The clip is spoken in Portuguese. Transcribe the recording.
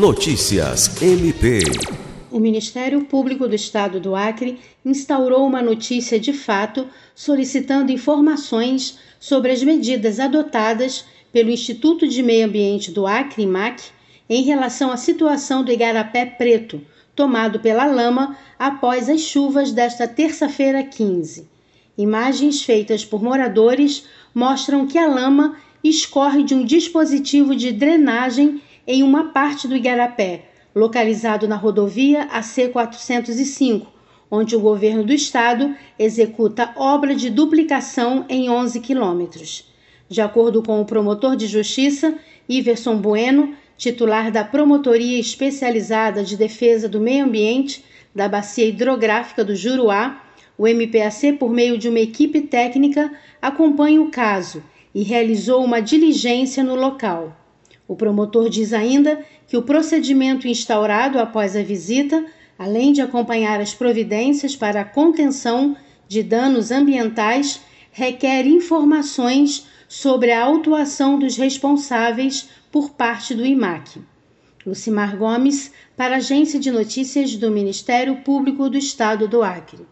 Notícias MP. O Ministério Público do Estado do Acre instaurou uma notícia de fato solicitando informações sobre as medidas adotadas pelo Instituto de Meio Ambiente do Acre, IMAC, em relação à situação do igarapé preto, tomado pela lama após as chuvas desta terça-feira 15. Imagens feitas por moradores mostram que a lama escorre de um dispositivo de drenagem em uma parte do Igarapé, localizado na rodovia AC 405, onde o governo do estado executa obra de duplicação em 11 quilômetros. De acordo com o promotor de justiça, Iverson Bueno, titular da Promotoria Especializada de Defesa do Meio Ambiente da Bacia Hidrográfica do Juruá, o MPAC, por meio de uma equipe técnica, acompanha o caso e realizou uma diligência no local. O promotor diz ainda que o procedimento instaurado após a visita, além de acompanhar as providências para a contenção de danos ambientais, requer informações sobre a autuação dos responsáveis por parte do IMAC. Lucimar Gomes, para a Agência de Notícias do Ministério Público do Estado do Acre.